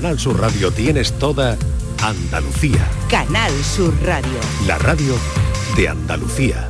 Canal Sur Radio tienes toda Andalucía. Canal Sur Radio. La radio de Andalucía.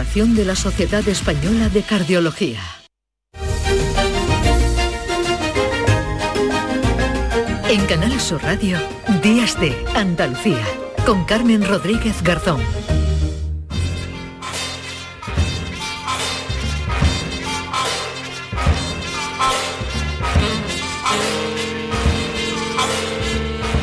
de la Sociedad Española de Cardiología. En Canal Sur Radio, Días de Andalucía, con Carmen Rodríguez Garzón.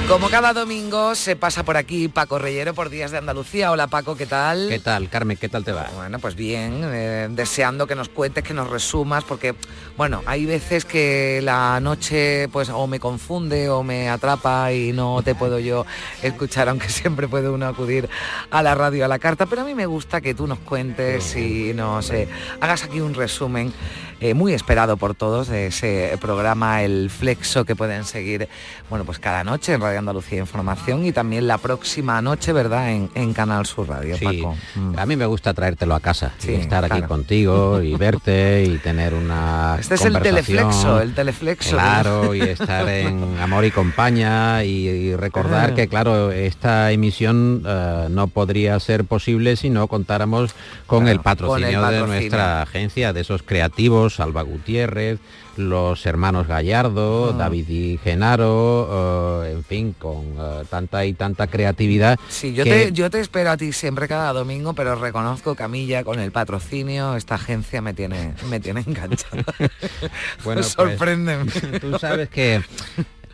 Como cada domingo se pasa por aquí Paco Reyero por Días de Andalucía. Hola Paco, ¿qué tal? ¿Qué tal, Carmen? ¿Qué tal te va? Bueno, pues bien, eh, deseando que nos cuentes, que nos resumas, porque, bueno, hay veces que la noche pues o me confunde o me atrapa y no te puedo yo escuchar, aunque siempre puede uno acudir a la radio, a la carta, pero a mí me gusta que tú nos cuentes y nos hagas aquí un resumen eh, muy esperado por todos de ese programa El Flexo que pueden seguir, bueno, pues cada noche en Radio Andalucía Información y también la próxima noche, ¿verdad?, en, Canal Sur Radio, Paco. Mm. A mí me gusta traértelo a casa, y estar aquí contigo y verte y tener una Este es el teleflexo, el teleflexo. Claro, y estar en Amor y Compañía y, recordar que, claro, esta emisión eh, no podría ser posible si no contáramos con, el patrocinio de nuestra agencia, de esos creativos Salva Gutiérrez, los hermanos Gallardo, ah. David y Genaro, eh, en fin, con eh, tanta y tanta creatividad. Sí, yo, te, yo te espero a ti siempre cada domingo, pero reconozco, Camilla, con el patrocinio, esta agencia me tiene, me tiene enganchado. bueno, pues, sorprenden. tú sabes que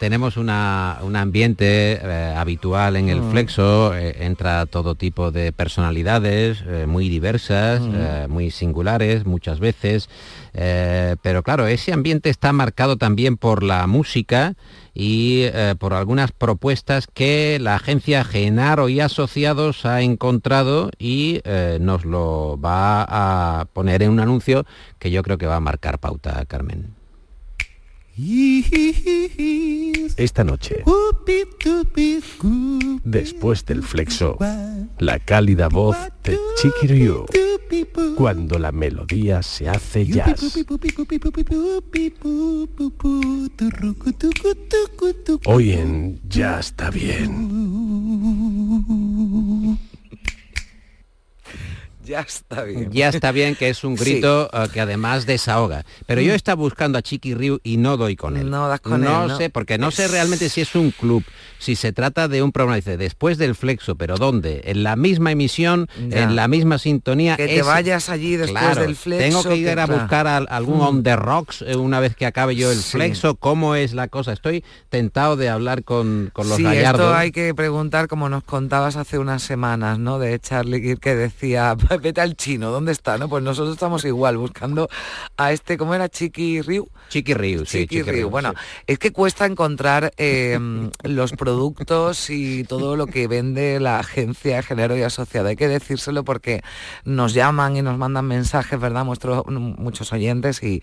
tenemos una, un ambiente eh, habitual en el mm. flexo, entra todo tipo de personalidades muy diversas, mm. muy singulares muchas veces. Eh, pero claro, ese ambiente está marcado también por la música y eh, por algunas propuestas que la agencia Genaro y Asociados ha encontrado y eh, nos lo va a poner en un anuncio que yo creo que va a marcar pauta, Carmen. Esta noche, después del flexo, la cálida voz de Chiqui Ryu, cuando la melodía se hace jazz. Hoy en Ya está bien. Ya está bien. Ya está bien, que es un grito eh, que además desahoga. Pero yo mm. estaba buscando a Chiqui Ryu y no doy con él. No das con él. No sé, porque no sé realmente si es un club, si se trata de un programa, dice, después del flexo, pero ¿dónde? En la misma emisión, en la misma sintonía. Que te vayas allí después del flexo. Tengo que ir a buscar algún mm. on the rocks eh, una vez que acabe yo el flexo, cómo es la cosa. Estoy tentado de hablar con, con los sí, gallardos. esto hay que preguntar, como nos contabas hace unas semanas, ¿no? De Charlie que decía, vete al chino, ¿dónde está? ¿no? Pues nosotros estamos igual, buscando a este, ¿cómo era? Chiqui Ryu. Chiqui Ryu, sí. Chiqui, Ryu. Bueno, es que cuesta encontrar em, los productos y todo lo que vende la agencia Género y Asociado. Hay que decírselo porque nos llaman y nos mandan mensajes, ¿verdad? muchos oyentes y,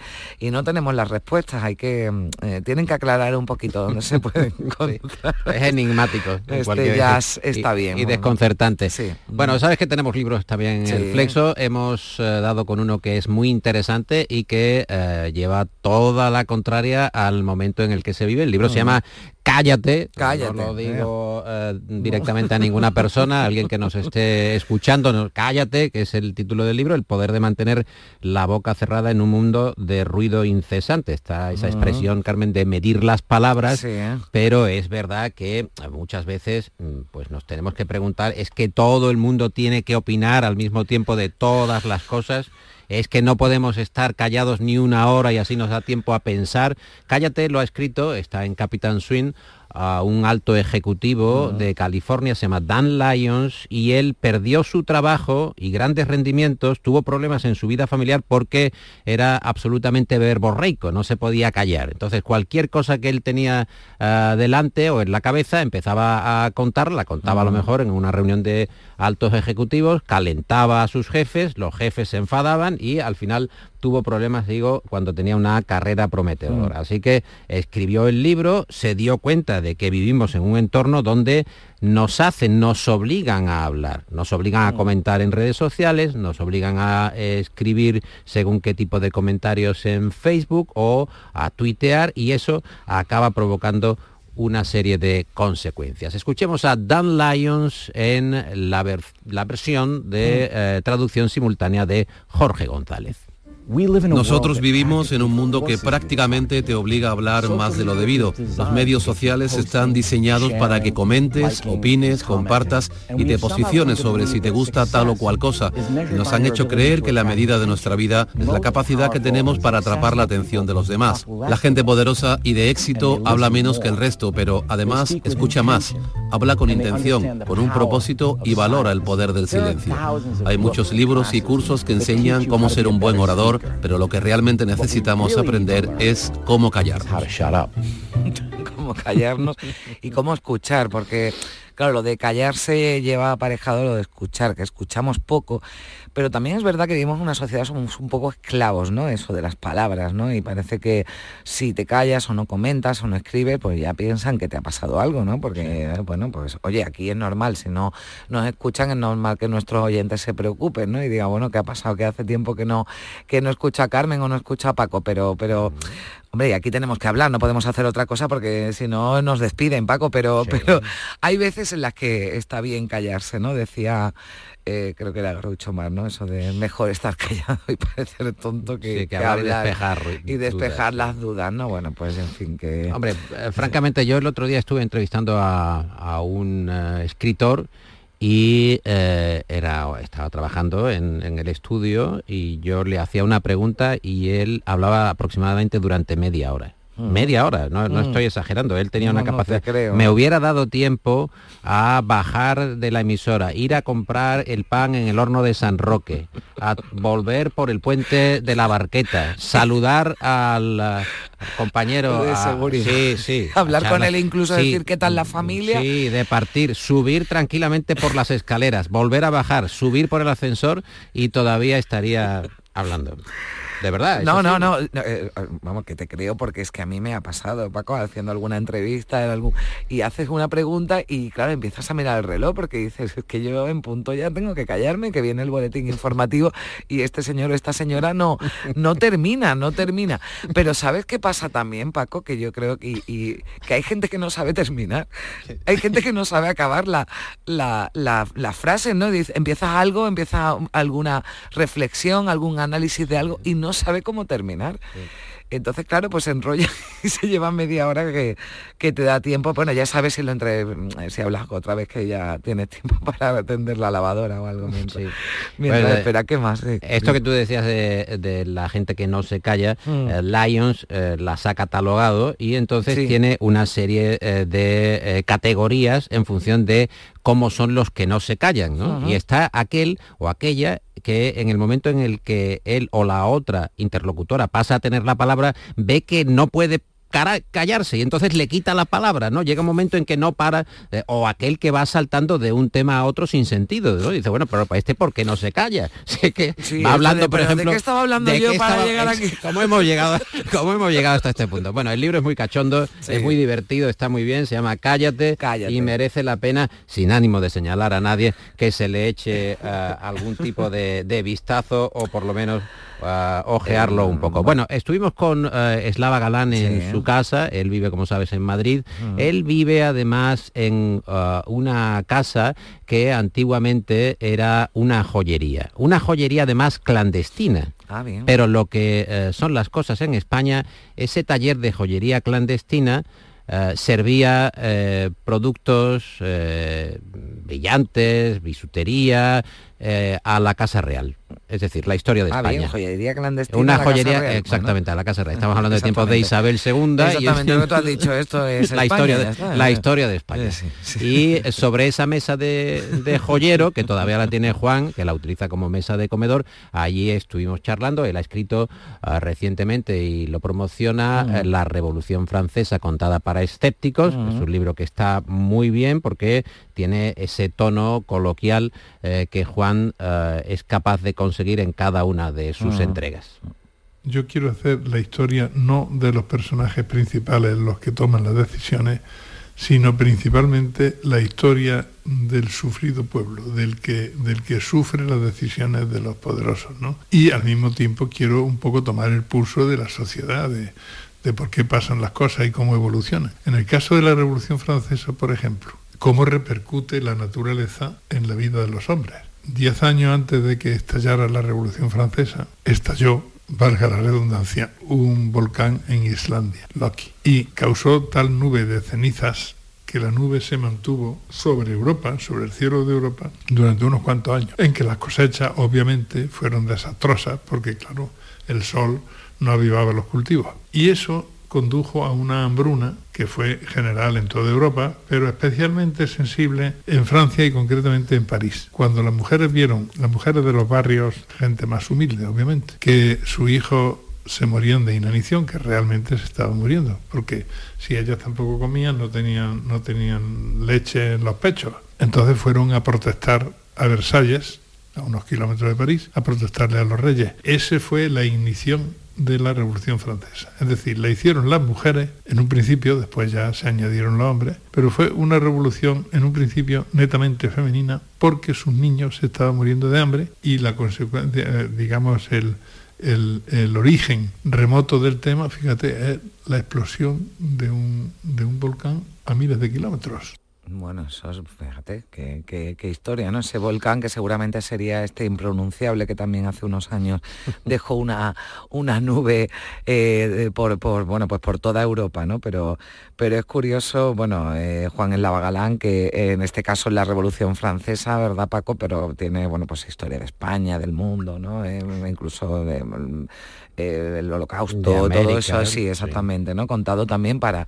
no tenemos las respuestas. Hay que, em, eh, tienen que aclarar un poquito dónde se pueden encontrar. Es enigmático. Este jazz está bien. Y, desconcertante. Sí. Bueno, sabes que tenemos libros también el Flexo. Hemos eh, dado con uno que es muy interesante y que eh, lleva toda la contraria al momento en el que se vive. El libro se llama Cállate, Cállate. no lo digo eh, directamente a ninguna persona, alguien que nos esté escuchando, cállate, que es el título del libro, el poder de mantener la boca cerrada en un mundo de ruido incesante. Está esa expresión, Carmen, de medir las palabras, pero es verdad que muchas veces mm, pues nos tenemos que preguntar, ¿es que todo el mundo tiene que opinar al mismo tiempo de todas las cosas? Es que no podemos estar callados ni una hora y así nos da tiempo a pensar. Cállate lo ha escrito, está en Capitán Swing, a un alto ejecutivo de California, se llama Dan Lyons, y él perdió su trabajo y grandes rendimientos, tuvo problemas en su vida familiar porque era absolutamente verborreico, no se podía callar. Entonces cualquier cosa que él tenía ah, delante o en la cabeza empezaba a contar, la contaba a lo mejor en una reunión de altos ejecutivos, calentaba a sus jefes, los jefes se enfadaban y al final tuvo problemas, digo, cuando tenía una carrera prometedora. Mm. Así que escribió el libro, se dio cuenta de que vivimos en un entorno donde nos hacen, nos obligan a hablar, nos obligan a mm. comentar en redes sociales, nos obligan a escribir según qué tipo de comentarios en Facebook o a tuitear y eso acaba provocando una serie de consecuencias. Escuchemos a Dan Lyons en la, versión de mm. eh, traducción simultánea de Jorge González. Nosotros vivimos en un mundo que prácticamente te obliga a hablar más de lo debido. Los medios sociales están diseñados para que comentes, opines, compartas y te posiciones sobre si te gusta tal o cual cosa. Nos han hecho creer que la medida de nuestra vida es la capacidad que tenemos para atrapar la atención de los demás. La gente poderosa y de éxito habla menos que el resto, pero además escucha más. Habla con intención, con un propósito y valora el poder del silencio. Hay muchos libros y cursos que enseñan cómo ser un buen orador pero lo que realmente necesitamos aprender es cómo callarnos. cómo callarnos y cómo escuchar, porque claro, lo de callarse lleva aparejado lo de escuchar, que escuchamos poco pero también es verdad que vivimos en una sociedad, somos un poco esclavos, ¿no? Eso de las palabras, ¿no? Y parece que si te callas o no comentas o no escribes, pues ya piensan que te ha pasado algo, ¿no? Porque, bueno, pues oye, aquí es normal, si no nos escuchan es normal que nuestros oyentes se preocupen, ¿no? Y digan, bueno, ¿qué ha pasado? Que hace tiempo que no, que no escucha a Carmen o no escucha a Paco, pero, pero Hombre, aquí tenemos que hablar, no podemos hacer otra cosa porque si no nos despiden, Paco, pero, pero hay veces en las que está bien callarse, ¿no? Decía eh, creo que era Groucho Mar, ¿no? Eso de mejor estar callado y parecer tonto que, hablar, y despejar, y despejar las dudas, ¿no? Bueno, pues en fin que... Hombre, eh, francamente yo el otro día estuve entrevistando a, un eh, escritor y era, estaba trabajando en, el estudio y yo le hacía una pregunta y él hablaba aproximadamente durante media hora. Mm. media hora, no, mm. estoy exagerando, él tenía una capacidad. Me hubiera dado tiempo a bajar de la emisora, ir a comprar el pan en el horno de San Roque, a volver por el puente de la Barqueta, saludar al, compañero de sí, sí, hablar con él incluso decir qué tal la familia. Sí, de partir, subir tranquilamente por las escaleras, volver a bajar, subir por el ascensor y todavía estaría hablando. De verdad. No, no, no, eh, vamos, que te creo porque es que a mí me ha pasado, Paco, haciendo alguna entrevista en algún, y haces una pregunta y claro, empiezas a mirar el reloj porque dices, es que yo en punto ya tengo que callarme, que viene el boletín informativo y este señor o esta señora no, no termina, no termina. Pero ¿sabes qué pasa también, Paco? Que yo creo que, y, que hay gente que no sabe terminar. Hay gente que no sabe acabar la, la, la, frase, ¿no? Dice, empiezas algo, empieza alguna reflexión, algún análisis de algo y no sabe cómo terminar. Entonces, claro, pues se enrolla y se lleva media hora que, que, te da tiempo. Bueno, ya sabes si lo entre, si hablas otra vez que ya tienes tiempo para atender la lavadora o algo mientras, mientras espera, ¿qué más? Esto que tú decías de, la gente que no se calla, mm. eh, Lions eh, las ha catalogado y entonces tiene una serie eh, de categorías en función de cómo son los que no se callan, ¿no? Y está aquel o aquella que en el momento en el que él o la otra interlocutora pasa a tener la palabra, ve que no puede callarse y entonces le quita la palabra, ¿no? Llega un momento en que no para, eh, o aquel que va saltando de un tema a otro sin sentido, ¿no? Dice, bueno, pero este ¿por qué no se calla? que va hablando, por ejemplo... ¿De qué estaba hablando yo para llegar aquí? ¿Cómo hemos llegado, cómo hemos llegado hasta este punto? Bueno, el libro es muy cachondo, es muy divertido, está muy bien, se llama Cállate, y merece la pena, sin ánimo de señalar a nadie, que se le eche eh, algún tipo de, de vistazo o por lo menos ojearlo un poco. Bueno, estuvimos con uh, Eslava Galán en su casa, él vive, como sabes, en Madrid. Él vive además en uh, una casa que antiguamente era una joyería, una joyería además clandestina. Ah, Pero lo que uh, son las cosas en España, ese taller de joyería clandestina servía productos brillantes, bisutería, eh, a la Casa Real es decir, la historia de ah, España. Bien, joyería clandestina. Una joyería, exactamente, a la Casa Real. Estamos hablando de tiempos de Isabel II. Exactamente, lo que tú has dicho, esto es la, historia, de, la historia de España. Y sobre esa mesa de, joyero, que todavía la tiene Juan, que la utiliza como mesa de comedor, allí estuvimos charlando. Él ha escrito ah, recientemente y lo promociona mm. eh, La Revolución Francesa contada para escépticos. Es un libro que está muy bien porque tiene ese tono coloquial eh, que Juan eh, es capaz de conseguir en cada una de sus ah. entregas. Yo quiero hacer la historia no de los personajes principales, los que toman las decisiones, sino principalmente la historia del sufrido pueblo, del que, del que sufre las decisiones de los poderosos. ¿no? Y al mismo tiempo quiero un poco tomar el pulso de la sociedad, de, de por qué pasan las cosas y cómo evolucionan. En el caso de la Revolución Francesa, por ejemplo, cómo repercute la naturaleza en la vida de los hombres. Diez años antes de que estallara la Revolución Francesa, estalló, valga la redundancia, un volcán en Islandia, Loki, y causó tal nube de cenizas que la nube se mantuvo sobre Europa, sobre el cielo de Europa, durante unos cuantos años, en que las cosechas obviamente fueron desastrosas, porque claro, el sol no avivaba los cultivos. Y eso condujo a una hambruna que fue general en toda Europa, pero especialmente sensible en Francia y concretamente en París. Cuando las mujeres vieron, las mujeres de los barrios, gente más humilde obviamente, que su hijo se morían de inanición, que realmente se estaban muriendo, porque si ellas tampoco comían, no tenían, no tenían leche en los pechos. Entonces fueron a protestar a Versalles, a unos kilómetros de París, a protestarle a los reyes. Ese fue la ignición de la Revolución Francesa. Es decir, la hicieron las mujeres en un principio, después ya se añadieron los hombres, pero fue una revolución en un principio netamente femenina porque sus niños se estaban muriendo de hambre y la consecuencia, eh, digamos, el, el, origen remoto del tema, fíjate, es la explosión de un, de un volcán a miles de kilómetros. Bueno, eso es, fíjate, qué, historia, ¿no? Ese volcán que seguramente sería este impronunciable que también hace unos años dejó una, una nube eh, por, bueno, pues por toda Europa, ¿no? Pero, pero es curioso, bueno, eh, Juan el Lavagalán, que en este caso es la Revolución Francesa, ¿verdad, Paco? Pero tiene, bueno, pues historia de España, del mundo, ¿no? Eh, incluso de, el holocausto, todo eso, sí, exactamente, ¿no? Contado también para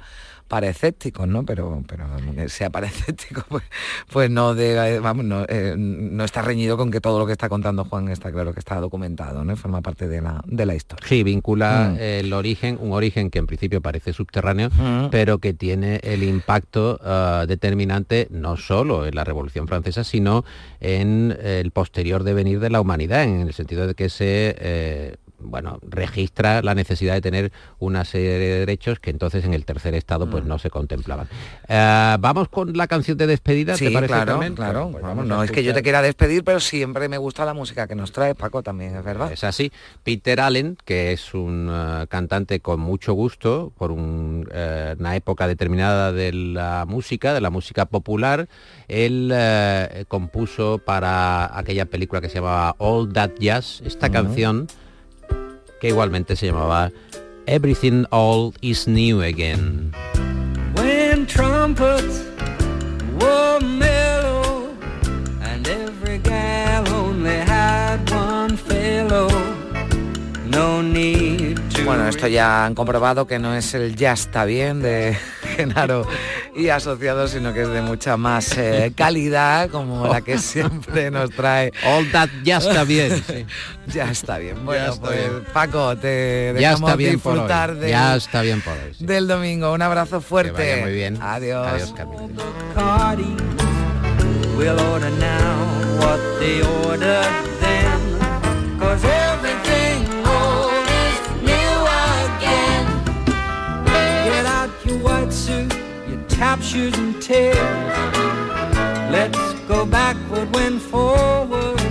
para escépticos, ¿no? Pero, pero sea para escépticos, pues, pues no, de, vamos, eh, no, está reñido con que todo lo que está contando Juan está claro que está documentado, ¿no? Forma parte de la, de la historia. Sí, vincula mm. el origen, un origen que en principio parece subterráneo, mm. pero que tiene el impacto ah, determinante no solo en la Revolución Francesa, sino en el posterior devenir de la humanidad, en el sentido de que se eh, bueno, registra la necesidad de tener una serie de derechos que entonces en el tercer estado pues mm. no se contemplaban. Eh, vamos con la canción de despedida, ¿te parece claro, Claro, pues no es que yo te quiera despedir, pero siempre me gusta la música que nos trae Paco también, es verdad. Es así. Peter Allen, que es un eh, cantante con mucho gusto por eh, una época determinada de la música, de la música popular, él compuso para aquella película que se llamaba All That Jazz esta canción que igualmente se llamaba Everything All Is New Again. When Bueno, esto ya han comprobado que no es el ya está bien de Genaro y asociado, sino que es de mucha más eh, calidad, como la que siempre nos trae. All that ya está bien. ya está bien. Bueno, pues Paco, te dejamos bien disfrutar de, ya está bien por hoy, del domingo. Un abrazo fuerte. muy bien. Adiós. Adiós, captures and tears. Let's go backward when forward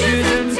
shouldn't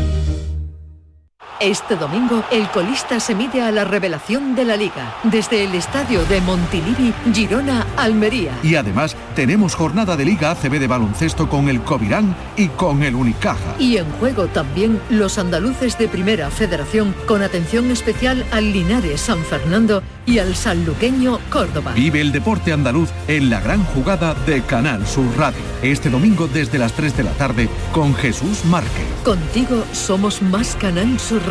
Este domingo, el colista se mide a la revelación de la Liga, desde el estadio de Montilivi, Girona, Almería. Y además tenemos jornada de Liga ACB de baloncesto con el Covirán y con el Unicaja. Y en juego también los andaluces de Primera Federación, con atención especial al Linares San Fernando y al sanluqueño Córdoba. Vive el deporte andaluz en la gran jugada de Canal Sur Radio. Este domingo desde las 3 de la tarde con Jesús Márquez. Contigo somos más Canal Sur Radio.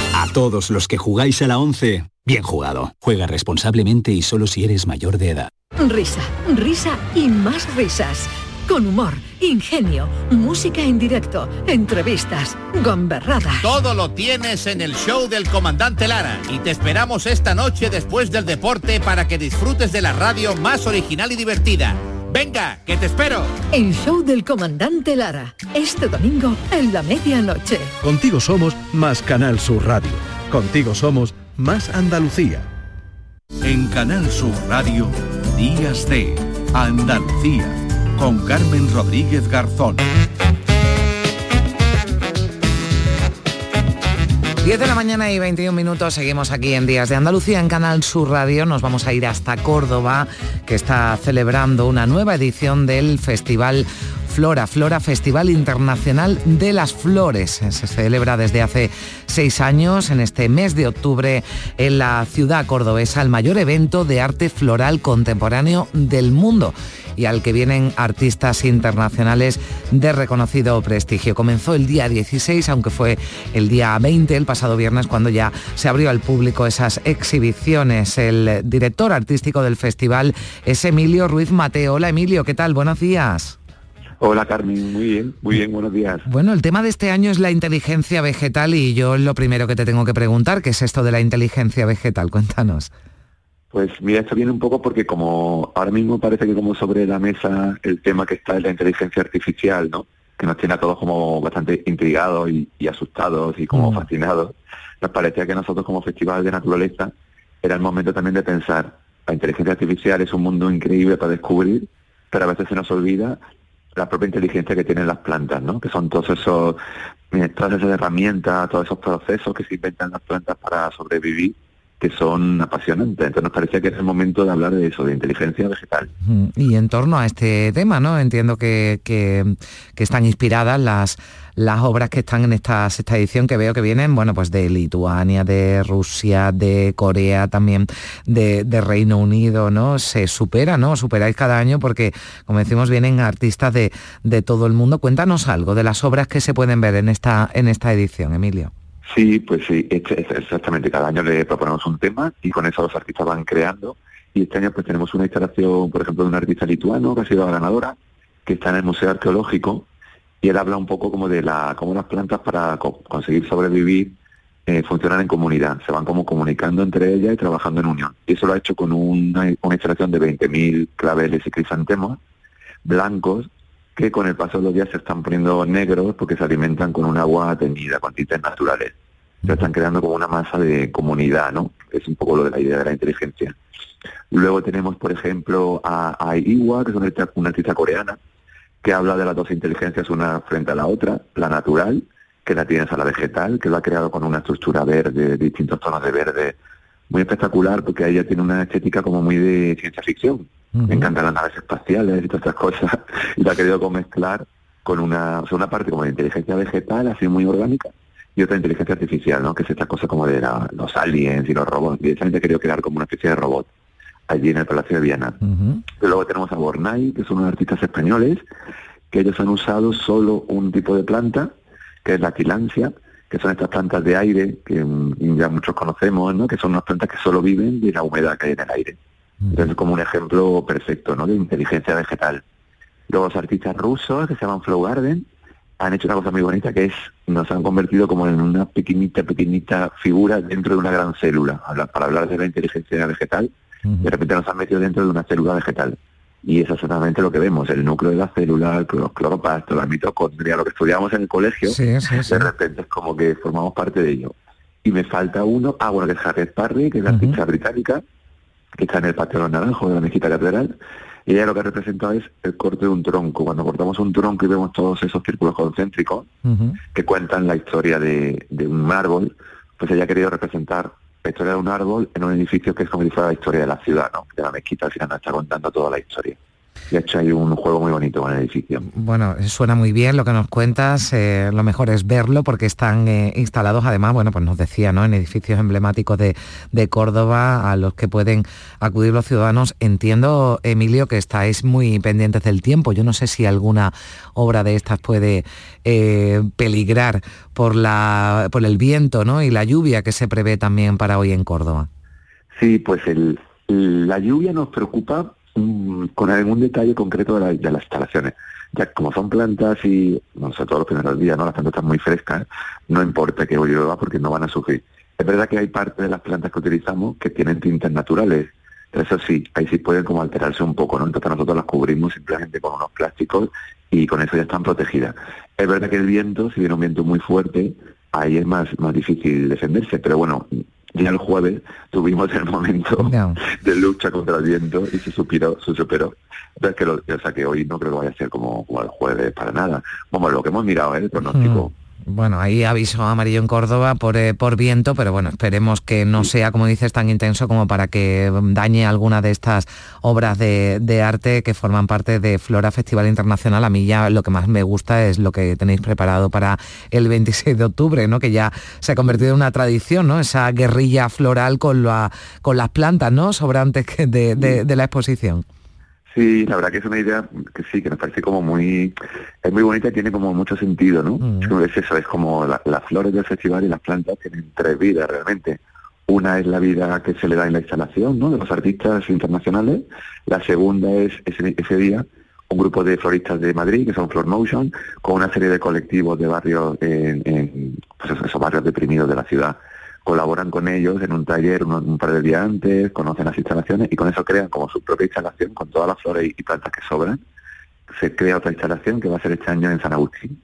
A todos los que jugáis a la 11, bien jugado. Juega responsablemente y solo si eres mayor de edad. Risa, risa y más risas. Con humor, ingenio, música en directo, entrevistas, gomberrada. Todo lo tienes en el show del comandante Lara y te esperamos esta noche después del deporte para que disfrutes de la radio más original y divertida. Venga, que te espero. El show del comandante Lara. Este domingo en la medianoche. Contigo somos más Canal Sur Radio. Contigo somos más Andalucía. En Canal Sur Radio, Días de Andalucía, con Carmen Rodríguez Garzón. 10 de la mañana y 21 minutos, seguimos aquí en Días de Andalucía en Canal Sur Radio. Nos vamos a ir hasta Córdoba, que está celebrando una nueva edición del Festival Flora, Flora Festival Internacional de las Flores. Se celebra desde hace seis años, en este mes de octubre, en la ciudad cordobesa, el mayor evento de arte floral contemporáneo del mundo y al que vienen artistas internacionales de reconocido prestigio. Comenzó el día 16, aunque fue el día 20, el pasado viernes, cuando ya se abrió al público esas exhibiciones. El director artístico del festival es Emilio Ruiz Mateo. Hola Emilio, ¿qué tal? Buenos días. Hola Carmen, muy bien, muy bien, buenos días. Bueno, el tema de este año es la inteligencia vegetal y yo lo primero que te tengo que preguntar, ¿qué es esto de la inteligencia vegetal? Cuéntanos. Pues mira, esto viene un poco porque como ahora mismo parece que como sobre la mesa el tema que está en la inteligencia artificial, ¿no? Que nos tiene a todos como bastante intrigados y, y asustados y como Mm. fascinados. Nos parecía que nosotros como Festival de Naturaleza era el momento también de pensar, la inteligencia artificial es un mundo increíble para descubrir, pero a veces se nos olvida la propia inteligencia que tienen las plantas, ¿no? Que son todos esos, eh, todas esas herramientas, todos esos procesos que se inventan las plantas para sobrevivir, que son apasionantes. Entonces nos parecía que era el momento de hablar de eso, de inteligencia vegetal. Mm, Y en torno a este tema, ¿no? Entiendo que, que- están inspiradas las, las obras que están en esta sexta edición, que veo que vienen, bueno, pues de Lituania, de Rusia, de Corea, también de, de Reino Unido, ¿no? Se supera, ¿no? Superáis cada año porque, como decimos, vienen artistas de, de todo el mundo. Cuéntanos algo de las obras que se pueden ver en esta, en esta edición, Emilio. Sí, pues sí, exactamente. Cada año le proponemos un tema y con eso los artistas van creando. Y este año pues tenemos una instalación, por ejemplo, de un artista lituano que ha sido ganadora, que está en el Museo Arqueológico y él habla un poco como de la cómo las plantas para co- conseguir sobrevivir eh, funcionan en comunidad, se van como comunicando entre ellas y trabajando en unión. Y eso lo ha hecho con una, una instalación de 20.000 claveles y crisantemos blancos que con el paso de los días se están poniendo negros porque se alimentan con un agua teñida, con tintes naturales. Se están creando como una masa de comunidad, ¿no? Es un poco lo de la idea de la inteligencia. Luego tenemos, por ejemplo, a, a Iwa, que es una artista, una artista coreana, que habla de las dos inteligencias una frente a la otra, la natural, que la tienes a la vegetal, que lo ha creado con una estructura verde, distintos tonos de verde, muy espectacular porque ella tiene una estética como muy de ciencia ficción. Me encantan las naves espaciales y todas estas cosas. Y la ha querido mezclar con una, o sea, una parte como de inteligencia vegetal, así muy orgánica, y otra inteligencia artificial, ¿no? Que es esta cosa como de la- los aliens y los robots. Y esa gente ha querido crear como una especie de robot allí en el Palacio de Viana. Y luego tenemos a Bornay, que son unos artistas españoles, que ellos han usado solo un tipo de planta, que es la tilancia, que son estas plantas de aire que mm, ya muchos conocemos, ¿no? que son unas plantas que solo viven de la humedad que hay en el aire. Entonces, como un ejemplo perfecto ¿no? de inteligencia vegetal. Luego los artistas rusos, que se llaman Flow Garden, han hecho una cosa muy bonita que es, nos han convertido como en una pequeñita, pequeñita figura dentro de una gran célula. Para hablar de la inteligencia vegetal, de repente nos han metido dentro de una célula vegetal. Y eso es exactamente lo que vemos, el núcleo de la célula, el cloro- cloroplasto, la mitocondria, lo que estudiamos en el colegio, Sí, sí, sí. de repente es como que formamos parte de ello. Y me falta uno, ah, bueno, que es Harriet Parry, que es la artista británica, que está en el Patio de los Naranjos de la Mezquita Catedral, y ella lo que representa es el corte de un tronco. Cuando cortamos un tronco y vemos todos esos círculos concéntricos que cuentan la historia de, de un árbol, pues ella ha querido representar la historia de un árbol en un edificio que es como si fuera la historia de la ciudad, ¿no? De la mezquita al final nos está contando toda la historia. Y ha hecho ahí un juego muy bonito con el edificio. Bueno, suena muy bien lo que nos cuentas, eh, lo mejor es verlo porque están eh, instalados además, bueno, pues nos decía, ¿no? En edificios emblemáticos de, de Córdoba a los que pueden acudir los ciudadanos. Entiendo, Emilio, que estáis muy pendientes del tiempo. Yo no sé si alguna obra de estas puede eh, peligrar por, la, por el viento, ¿no? Y la lluvia que se prevé también para hoy en Córdoba. Sí, pues el, la lluvia nos preocupa mm, con algún detalle concreto de, de las instalaciones. Ya como son plantas y, no sé, todos los primeros días, ¿no? Las plantas están muy frescas, no importa que llueva porque no van a sufrir. Es verdad que hay parte de las plantas que utilizamos que tienen tintes naturales. Eso sí, ahí sí pueden como alterarse un poco, ¿no? Entonces nosotros las cubrimos simplemente con unos plásticos y con eso ya están protegidas. Es verdad que el viento, si viene un viento muy fuerte, ahí es más, más difícil defenderse, pero bueno, ya el jueves tuvimos el momento de lucha contra el viento y se superó, se superó. Entonces que lo, o sea que hoy no creo que vaya a ser como, como el jueves para nada. Vamos, lo que hemos mirado, ¿eh? el pronóstico. Bueno, ahí aviso amarillo en Córdoba por, eh, por viento, pero bueno, esperemos que no sea, como dices, tan intenso como para que dañe alguna de estas obras de, de arte que forman parte de Flora Festival Internacional. A mí ya lo que más me gusta es lo que tenéis preparado para el 26 de octubre, ¿no? Que ya se ha convertido en una tradición, ¿no? Esa guerrilla floral con, la, con las plantas, ¿no? Sobrantes de- de la exposición. Sí, la verdad que es una idea que sí, que nos parece como muy, es muy bonita y tiene como mucho sentido, ¿no? Es como- Es eso, es como la- las flores del festival y las plantas tienen tres vidas realmente. Una es la vida que se le da en la instalación, ¿no? De los artistas internacionales. La segunda es ese, ese día un grupo de floristas de Madrid, que son Flor Motion, con una serie de colectivos de barrios, en, en, pues eso, esos barrios deprimidos de la ciudad. Colaboran con ellos en un taller un, un par de días antes, conocen las instalaciones y con eso crean como su propia instalación con todas las flores y, plantas que sobran. Se crea otra instalación que va a ser este año en San Agustín.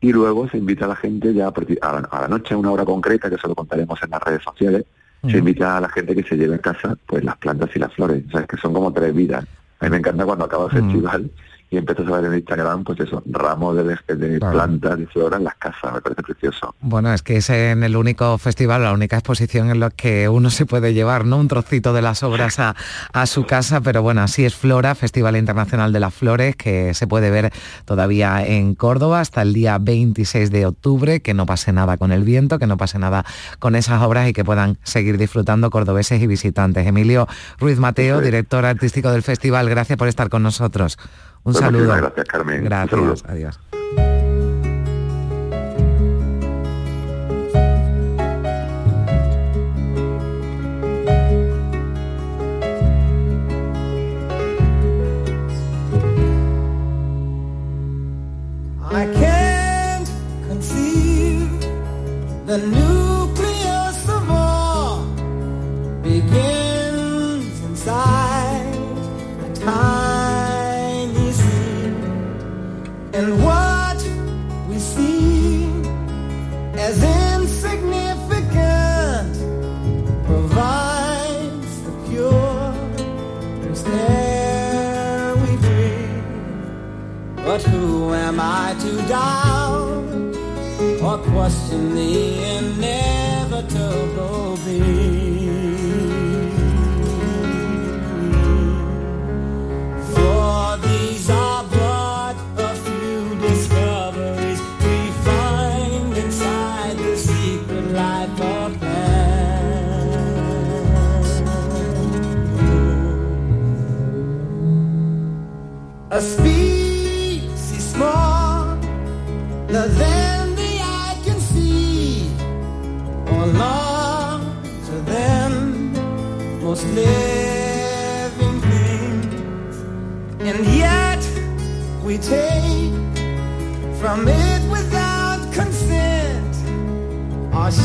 Y luego se invita a la gente ya a, partir- a la, a la noche, a una hora concreta, que eso lo contaremos en las redes sociales, se invita a la gente que se lleve a casa pues las plantas y las flores. O sea, es que son como tres vidas. A mí me encanta cuando acaba el festival y empiezas a ver en Instagram, pues eso, ramos de, de- Claro. plantas y flores en las casas, me parece precioso. Bueno, es que es en el único festival, la única exposición en la que uno se puede llevar, ¿no? Un trocito de las obras a, a su casa, pero bueno, así es Flora, Festival Internacional de las Flores, que se puede ver todavía en Córdoba hasta el día 26 de octubre, que no pase nada con el viento, que no pase nada con esas obras y que puedan seguir disfrutando cordobeses y visitantes. Emilio Ruiz Mateo, director artístico del festival, gracias por estar con nosotros. Un Pues saludo. gracias, Carmen. Un Gracias, saludo. adiós. I can't conceive the nucleus But who am I to doubt? Or question the inevitable For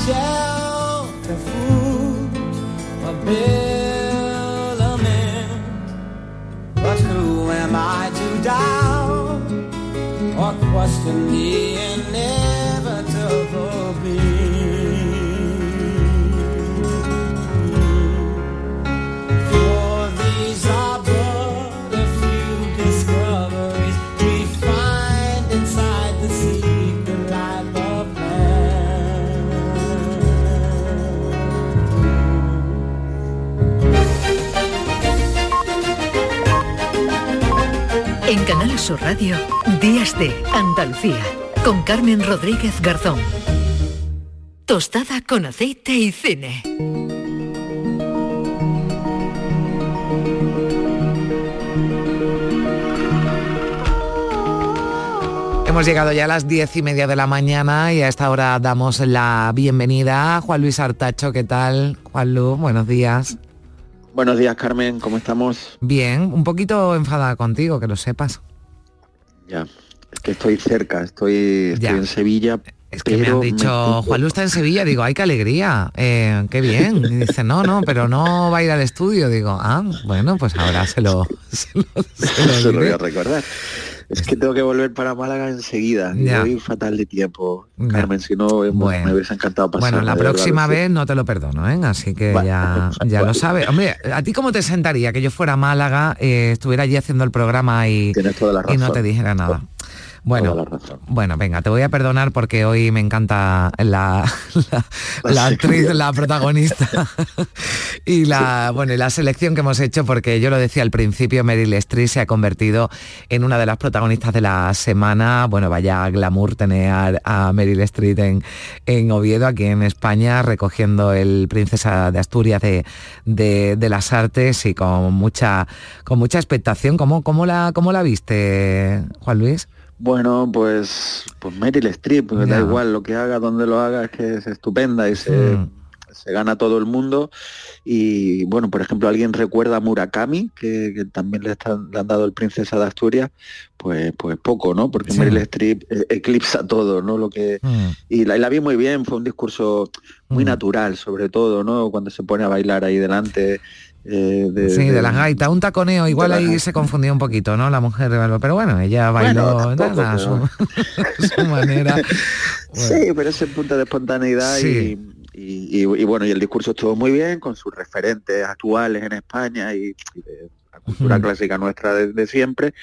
shall have food my. Sur Radio, Días de Andalucía, con Carmen Rodríguez Garzón. Tostada con aceite y cine. Hemos llegado ya a las diez y media de la mañana y a esta hora damos la bienvenida a Juan Luis Artacho. ¿Qué tal? Juan Lu, buenos días. Buenos días, Carmen, ¿cómo estamos? Bien, un poquito enfadada contigo, que lo sepas. Ya, es que estoy cerca, estoy, estoy en Sevilla. Es que me han dicho, Juan Luis está en Sevilla, digo, ay, qué alegría, eh, qué bien. Y dice, no, no, pero no va a ir al estudio. Digo, ah, bueno, pues ahora se lo, se lo, se lo Se lo voy a recordar. Es que tengo que volver para Málaga enseguida. Ya. Voy fatal de tiempo, Ya. Carmen, si no Bueno. me hubiese encantado pasar. Bueno, la próxima vez no te lo perdono, ¿eh? Así que ya, ya lo sabes. Hombre, ¿a ti cómo te sentaría que yo fuera a Málaga, eh, estuviera allí haciendo el programa y, y no te dijera nada? Bueno, bueno, venga, te voy a perdonar porque hoy me encanta la, la, la actriz, la protagonista y la bueno y la selección que hemos hecho porque yo lo decía al principio, Meryl Streep se ha convertido en una de las protagonistas de la semana. Bueno, vaya glamour tener a, a Meryl Streep en, en Oviedo, aquí en España, recogiendo el Princesa de Asturias de, de, de las Artes y con mucha con mucha expectación. ¿Cómo, cómo, la, cómo la viste, Juan Luis? Bueno, pues, pues Meryl Streep, Ya. da igual lo que haga, donde lo haga, es que es estupenda y se, Mm. Se gana todo el mundo. Y bueno, por ejemplo, alguien recuerda a Murakami, que, que también le, están- le han dado el Princesa de Asturias, pues, pues poco, ¿no? Porque Sí. Meryl Streep eh, eclipsa todo, ¿no? Lo que, Mm. y la, y la vi muy bien, fue un discurso muy natural, sobre todo, ¿no? Cuando se pone a bailar ahí delante. eh, de, Sí, de de- las gaitas, un taconeo, igual ahí se confundió un poquito, ¿no? La mujer, pero bueno, ella bailó Bueno, tampoco, nada, a su, su manera. Sí, pero ese punto de espontaneidad Sí. y, y- y- y bueno, y el discurso estuvo muy bien con sus referentes actuales en España y, y de la cultura clásica nuestra de, de siempre.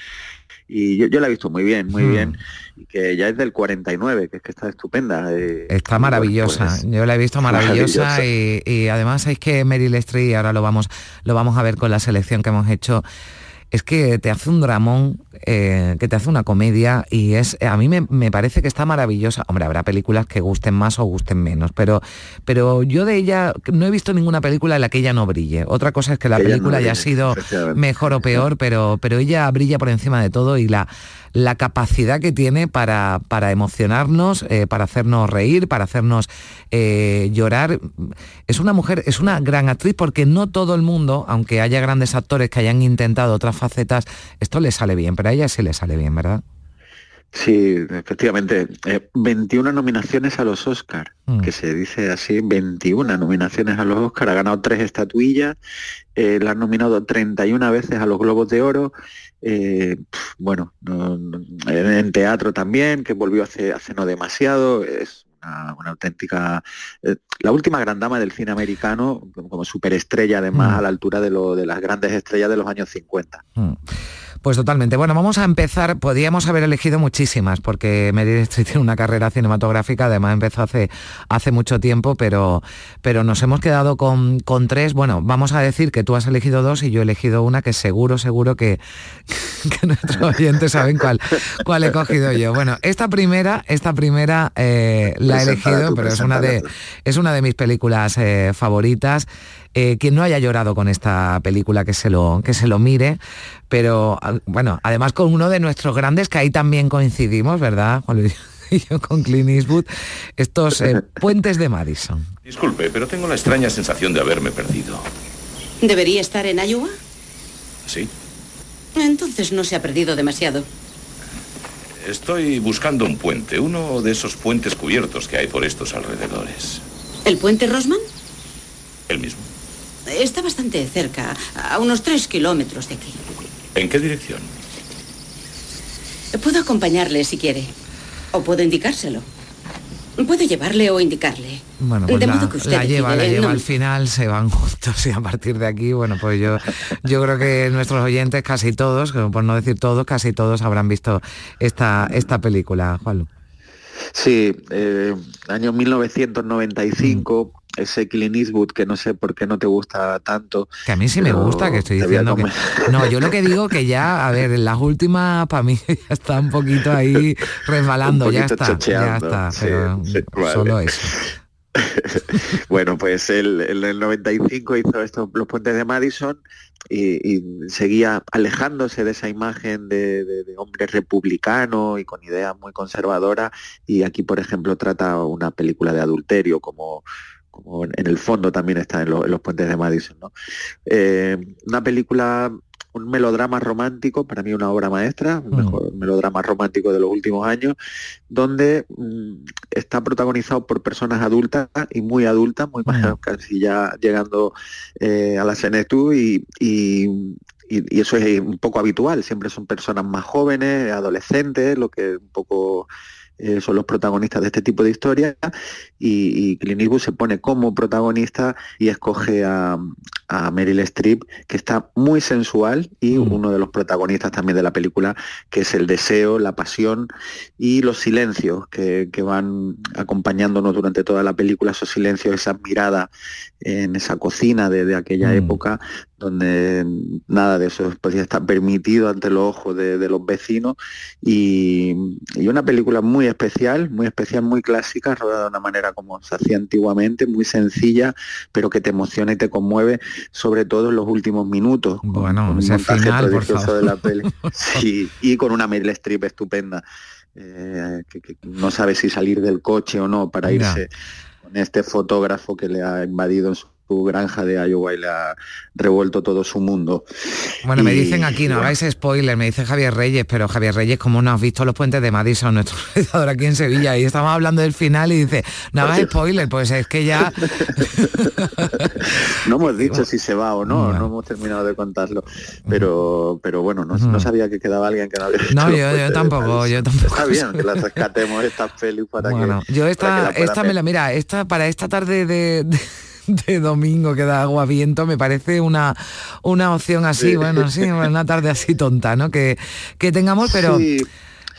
Y yo, yo la he visto muy bien, muy Hmm. bien. Y que ya es del 49, que es que está estupenda. eh, Está maravillosa, pues, yo la he visto maravillosa, maravillosa. Y, además es que Meryl Streep, ahora lo vamos, lo vamos a ver con la selección que hemos hecho, es que te hace un dramón, eh, que te hace una comedia y es a mí me, me parece que está maravillosa. Hombre, habrá películas que gusten más o gusten menos, pero, pero yo de ella no he visto ninguna película en la que ella no brille. Otra cosa es que la ella no película haya sido mejor o peor, pero, pero ella brilla por encima de todo y la, la capacidad que tiene para, para emocionarnos, eh, para hacernos reír, para hacernos eh, llorar. Es una mujer, es una gran actriz porque no todo el mundo, aunque haya grandes actores que hayan intentado otras facetas, esto le sale bien, pero a ella sí le sale bien, ¿verdad? Sí, efectivamente. eh, 21 nominaciones a los Oscar, Mm. que se dice así, 21 nominaciones a los Oscar. Ha ganado tres estatuillas, eh, la han nominado 31 veces a los Globos de Oro. eh, bueno, no- no- en, teatro también, que volvió hace, hace no demasiado. Es una, una auténtica... eh, la última gran dama del cine americano, como, como superestrella además Mm. a la altura de, lo, de las grandes estrellas de los años 50. Mm. Pues totalmente. Bueno, vamos a empezar. Podríamos haber elegido muchísimas, porque Meryl Streep tiene una carrera cinematográfica, además empezó hace, hace mucho tiempo, pero, pero nos hemos quedado con, con tres. Bueno, vamos a decir que tú has elegido dos y yo he elegido una que seguro, seguro que, que nuestros oyentes saben cuál, cuál he cogido yo. Bueno, esta primera, esta primera eh, la he elegido, pero es una de, es una de mis películas eh, favoritas. Eh, quien no haya llorado con esta película que se lo, que se lo mire, pero bueno, además con uno de nuestros grandes que ahí también coincidimos, ¿verdad? Juan Luis y yo con Clint Eastwood, estos eh, puentes de Madison. Disculpe, pero tengo la extraña sensación de haberme perdido. ¿Debería estar en Iowa? ¿Sí? Entonces no se ha perdido demasiado. Estoy buscando un puente, uno de esos puentes cubiertos que hay por estos alrededores. ¿El puente Rosman? El mismo. Está bastante cerca, a unos tres kilómetros de aquí. ¿En qué dirección? Puedo acompañarle si quiere. O puedo indicárselo. Puedo llevarle o indicarle. Bueno, pues de la, modo que usted la lleva, la decide, lleva no- al final, se van juntos y a partir de aquí, bueno, pues yo, yo creo que nuestros oyentes, casi todos, por no decir todos, casi todos habrán visto esta, esta película, Juan. Sí, eh, año 1995, Mm. Ese Clint Eastwood que no sé por qué no te gusta tanto. Que a mí sí me gusta, que estoy diciendo que... No, yo lo que digo que ya, a ver, en las últimas, para mí ya está un poquito ahí resbalando, ya está, ya está, sí, pero sí, vale. solo eso. bueno, pues él en el 95 hizo estos, los puentes de Madison y, y seguía alejándose de esa imagen de, de- de hombre republicano y con ideas muy conservadoras y aquí, por ejemplo, trata una película de adulterio como como en el fondo también está en, lo- en los puentes de Madison. ¿no? Eh, una película, un melodrama romántico, para mí una obra maestra, el mejor melodrama romántico de los últimos años, donde mm, está protagonizado por personas adultas y muy adultas, muy mayores, casi ya llegando eh, a la senectud y- y- y eso es un poco habitual, siempre son personas más jóvenes, adolescentes, lo que un poco eh, son los protagonistas de este tipo de historias y, y Clint Eastwood se pone como protagonista y escoge a, a Meryl Streep que está muy sensual y uno de los protagonistas también de la película que es el deseo, la pasión y los silencios que, que van acompañándonos durante toda la película, esos silencios, esas miradas en esa cocina de, de aquella época donde nada de eso podía estar permitido ante los ojos de, de los vecinos y, y una película muy especial, muy especial, muy clásica, rodada de una manera como se hacía antiguamente, muy sencilla, pero que te emociona y te conmueve, sobre todo en los últimos minutos. Bueno, con ese montaje final, por prodigioso favor. de la peli. Sí, y con una Meryl Streep estupenda, eh, que, que no sabe si salir del coche o no para irse con este fotógrafo que le ha invadido en su granja de Iowa y le ha revuelto todo su mundo. Bueno, me dicen aquí, no bueno, hagáis spoiler, me dice Javier Reyes, pero Javier Reyes, ¿cómo no has visto los puentes de Madison, nuestro realizador aquí en Sevilla? Y estamos hablando del final y dice, no hagas spoiler, pues es que ya... No hemos dicho si se va o no, no, hemos terminado de contarlo, pero pero bueno, no, no sabía que quedaba alguien que no había visto No, los yo, tampoco, yo tampoco. Está bien que las rescatemos estas pelis para Bueno, que yo esta, esta me la, mira, esta para esta tarde de, de- de domingo que da agua viento me parece una, una opción así, Sí. bueno, sí, una tarde así tonta, ¿no? Que, que tengamos, pero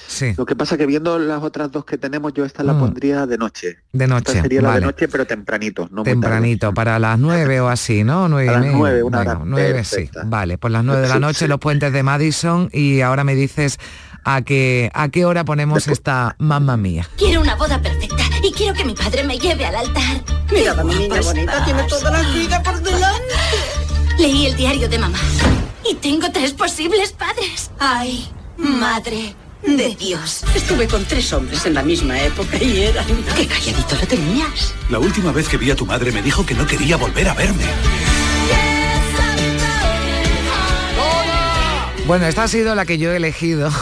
Sí. Lo que pasa que viendo las otras dos que tenemos, yo esta la Mm. pondría de noche. de Esta noche, sería la vale. de noche, pero tempranito, no muy tarde. Tempranito, para las nueve o así, ¿no? Nueve A las nueve, una hora nueve, sí. Vale, pues las nueve de la noche, sí. los puentes de Madison y ahora me dices a qué, a qué hora ponemos esta mamma mía. Quiero una boda perfecta y quiero que mi padre me lleve al altar. Mira, mi niña bonita, tiene toda la vida por delante. Leí el diario de mamá y tengo tres posibles padres. Ay, madre de Dios. Estuve con tres hombres en la misma época y eran... ¡Qué calladito lo tenías! La última vez que vi a tu madre me dijo que no quería volver a verme. Bueno, esta ha sido la que yo he elegido.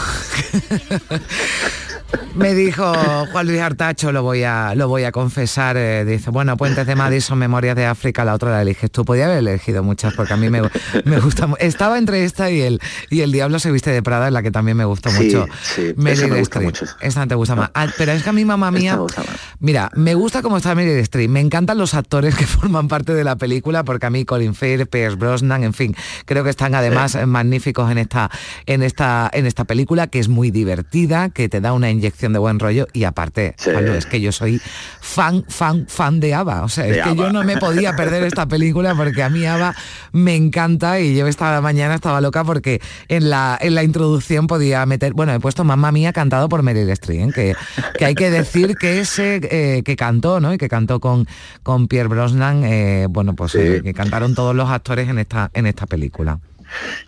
Me dijo Juan Luis Artacho, lo voy a, lo voy a confesar, eh, dice, bueno, Puentes de Madison, Memorias de África, la otra la eliges tú. Podía haber elegido muchas porque a mí me, me gusta Estaba entre esta y el, y el Diablo se viste de Prada, en la que también me gustó Sí, mucho. sí, esa me gusta mucho. Esta no te gusta más. Ah, pero es que a mi mamá mía, gusta mira, me gusta cómo está Meryl Streep, me encantan los actores que forman parte de la película, porque a mí Colin Firth, Pierce Brosnan, en fin, creo que están además magníficos en esta, en esta, en esta película, que es muy divertida, que te da una inyección de buen rollo y aparte, Pablo, es que yo soy fan, fan, fan de ABBA. O sea, De es que yo no me podía perder esta película porque a mí ABBA me encanta y yo esta mañana estaba loca porque en la, en la introducción podía meter, bueno, he puesto Mamma Mía cantado por Meryl Streep, ¿eh? que, que hay que decir que ese eh, que cantó, ¿no? Y que cantó con, con Pierre Brosnan, eh, bueno, pues eh, que cantaron todos los actores en esta, en esta película.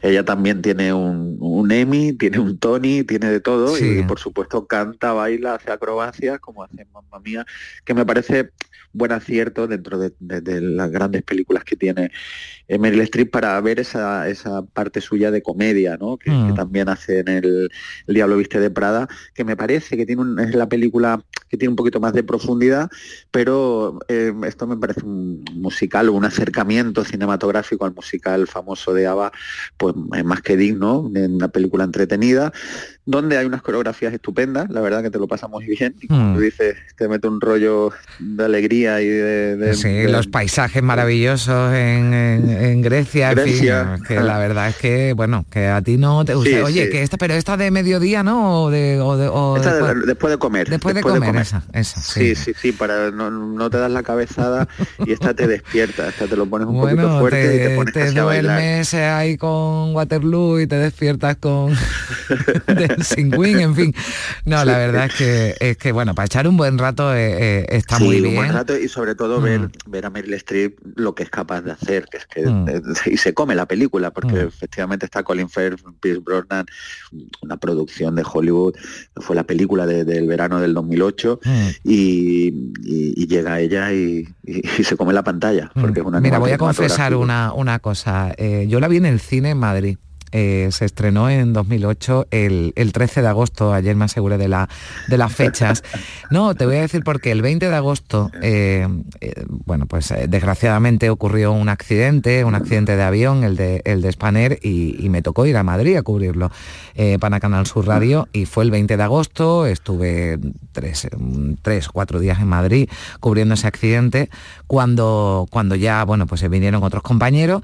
Ella también tiene un, un Emmy, tiene un Tony, tiene de todo Sí. y por supuesto canta, baila, hace acrobacias como hace Mamma Mía, que me parece buen acierto dentro de, de- de las grandes películas que tiene eh, Meryl Streep para ver esa, esa parte suya de comedia, ¿no? Que, Mm. que también hace en el, El Diablo Viste de Prada, que me parece que tiene un- es la película que tiene un poquito más de profundidad, pero eh, esto me parece un musical, un acercamiento cinematográfico al musical famoso de ABBA, pues es más que digno, de una película entretenida, donde hay unas coreografías estupendas, la verdad que te lo pasa muy bien, y como Mm. tú dices, te mete un rollo de alegría y de... de- Sí, de- los paisajes maravillosos en, en- en Grecia, en fin, Grecia. que la verdad es que, bueno, que a ti no te gusta. Sí, Oye, sí. que esta, pero esta de mediodía, ¿no? O de, o de- o Esta de- después, después, de comer. después de comer, esa, esa, Sí, sí. sí, sí, para no, no te das la cabezada y esta te despierta, esta te lo pones un poquito Bueno, fuerte y te te, pones te casi a bailar. duermes ahí con Waterloo y te despiertas con Queen, en fin. No, la verdad es que es que bueno, para echar un buen rato eh, eh, está Sí, muy un bien. buen rato y sobre todo ver, Mm. ver a Meryl Streep lo que es capaz de hacer, que es que Mm. eh, y se come la película, porque Mm. efectivamente está Colin Firth, Pierce Brosnan, una producción de Hollywood, fue la película de- del verano del 2008 Mm. y, y- y llega ella y, y- se come la pantalla, porque es una Mira, voy a confesar una, una cosa. Yo la vi en el cine en Madrid. Eh, se estrenó en 2008 el, el 13 de agosto, ayer me aseguré de, la, de las fechas. No, te voy a decir porque el 20 de agosto, eh, eh, bueno, pues desgraciadamente ocurrió un accidente, un accidente de avión, el de, el de Spanair, y, me tocó ir a Madrid a cubrirlo para Canal Sur Radio, y fue el 20 de agosto, estuve tres, tres, cuatro días en Madrid cubriendo ese accidente, cuando, cuando ya, bueno, pues se vinieron otros compañeros,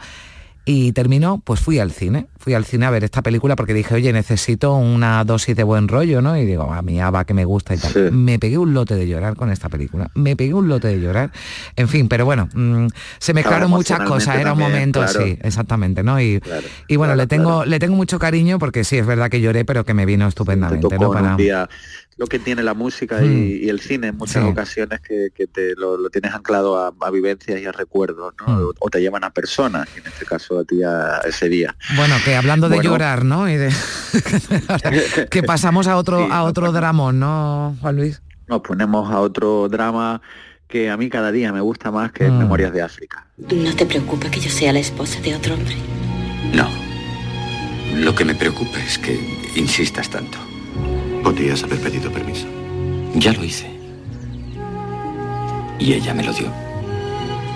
y terminó, pues fui al cine, fui al cine a ver esta película porque dije, oye, necesito una dosis de buen rollo, ¿no? Y digo, a mí Ava que me gusta y tal. Me pegué un lote de llorar con esta película, me pegué un lote de llorar. En fin, pero bueno, mm, se mezclaron muchas cosas, era un momento, también, sí, exactamente, ¿no? Y, y bueno, claro, le tengo claro. le tengo mucho cariño porque sí, es verdad que lloré, pero que me vino te estupendamente, ¿no? Para- un día lo que tiene la música y, Mm. y el cine en muchas Sí. ocasiones que, que te lo, lo tienes anclado a, a vivencias y a recuerdos, ¿no? Mm. O, o te llevan a personas, y en este caso a ti a ese día. Bueno, que hablando de Bueno. llorar, ¿no? Y de que pasamos a otro Sí, a no, otro dramón, ¿no, Juan Luis? Nos ponemos a otro drama que a mí cada día me gusta más que Mm. Memorias de África. No te preocupa que yo sea la esposa de otro hombre. No. Lo que me preocupa es que insistas tanto. Podrías haber pedido permiso. Ya lo hice. Y ella me lo dio.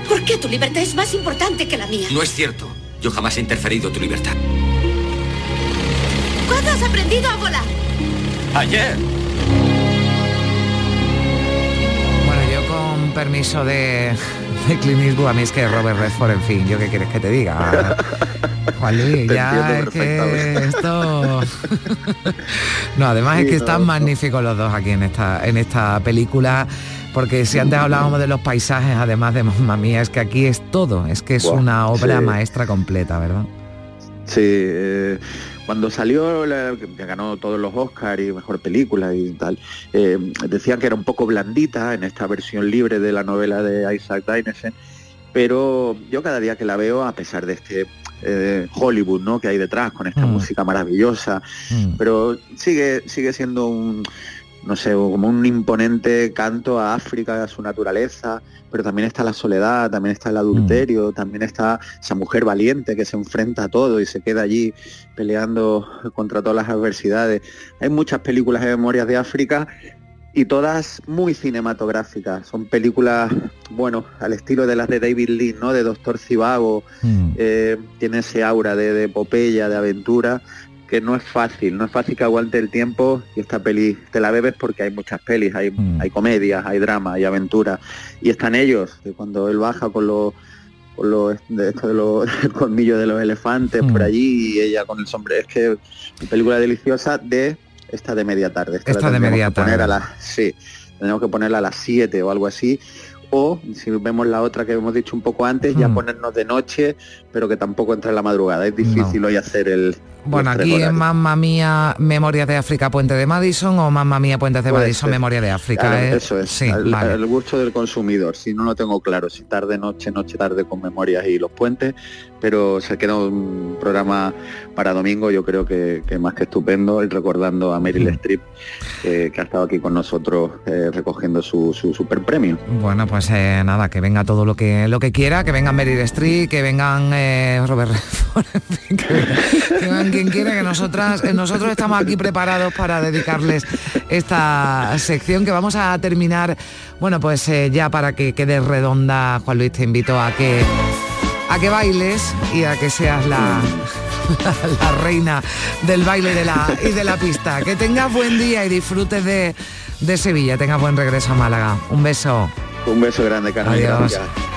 ¿Por qué tu libertad es más importante que la mía? No es cierto. Yo jamás he interferido en tu libertad. ¿Cuándo has aprendido a volar? Ayer. Con permiso de, de Clint Eastwood, a mí es que Robert Redford, en fin, yo qué quieres que te diga. Juan Luis, Te ya es que esto... no, además es que no, están no. magníficos los dos aquí en esta, en esta película. Porque si antes hablábamos de los paisajes, además de Mamma Mía, es que aquí es todo, es que es una obra sí. maestra completa, ¿verdad? Sí, eh, cuando salió, la- que ganó todos los Oscars y mejor película y tal, eh, decían que era un poco blandita en esta versión libre de la novela de Isaac Dinesen, pero yo cada día que la veo, a pesar de este eh, Hollywood ¿no? que hay detrás con esta Mm. música maravillosa, Mm. pero sigue, sigue siendo un, no sé, como un imponente canto a África, a su naturaleza, pero también está la soledad, también está el adulterio, también está esa mujer valiente que se enfrenta a todo y se queda allí peleando contra todas las adversidades. Hay muchas películas de memorias de África y todas muy cinematográficas. Son películas, bueno, al estilo de las de David Lee, ¿no? De Doctor Cibago, eh, tiene ese aura de, de epopeya, de aventura, que no es fácil, no es fácil que aguante el tiempo y esta peli te la bebes porque hay muchas pelis, hay, hay comedias, hay drama, hay aventura. Y están ellos, que cuando él baja con los con los de esto de los el colmillo de los elefantes por allí y ella con el sombrero. Es que película deliciosa de esta de media tarde. Esta, la de media que poner tarde. a las sí, tenemos que ponerla a las 7 o algo así. O si vemos la otra que hemos dicho un poco antes, ya Mm. ponernos de noche, pero que tampoco entre en la madrugada. Es difícil hoy hacer el. Bueno, aquí horarios. Mamma Mía, Memorias de África, Puente de Madison o Mamma Mía, Puentes de Puede Madison, ser. Memoria de África. Claro, ¿eh? Eso es, Sí, al, vale. al gusto del consumidor. Si no lo tengo claro, si tarde, noche, noche, tarde con memorias y los puentes, pero se queda un programa para domingo, yo creo que, que más que estupendo, y recordando a Meryl Streep, eh, que ha estado aquí con nosotros eh, recogiendo su, su super premio. Bueno, pues eh, nada, que venga todo lo que lo que quiera, que vengan Meryl Streep, que vengan eh, Robert Redford, que vengan quien quiera, que nosotras, eh, nosotros estamos aquí preparados para dedicarles esta sección que vamos a terminar, bueno, pues eh, ya para que quede redonda, Juan Luis, te invito a que a que bailes y a que seas la, la reina del baile de la, y de la pista. Que tengas buen día y disfrutes de, de Sevilla, tengas buen regreso a Málaga. Un beso. Un beso grande, Carmen. Adiós. gracias.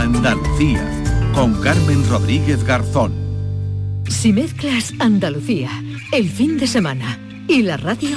Andalucía, con Carmen Rodríguez Garzón. Si mezclas Andalucía, el fin de semana y la radio,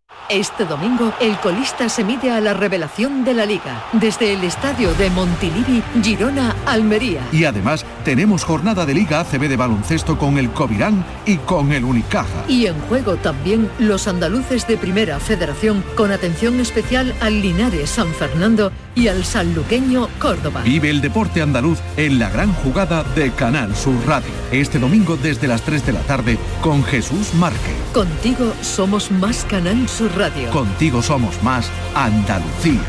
Este domingo, el colista se mide a la revelación de la Liga. Desde el estadio de Montilivi, Girona, Almería. Y además tenemos jornada de Liga ACB de baloncesto con el Covirán y con el Unicaja. Y en juego también los andaluces de Primera Federación, con atención especial al Linares San Fernando y al sanluqueño Córdoba. Vive el deporte andaluz en la gran jugada de Canal Sur Radio. Este domingo desde las 3 de la tarde con Jesús Márquez. Contigo somos más Canal Sur Radio. Contigo somos más Andalucía.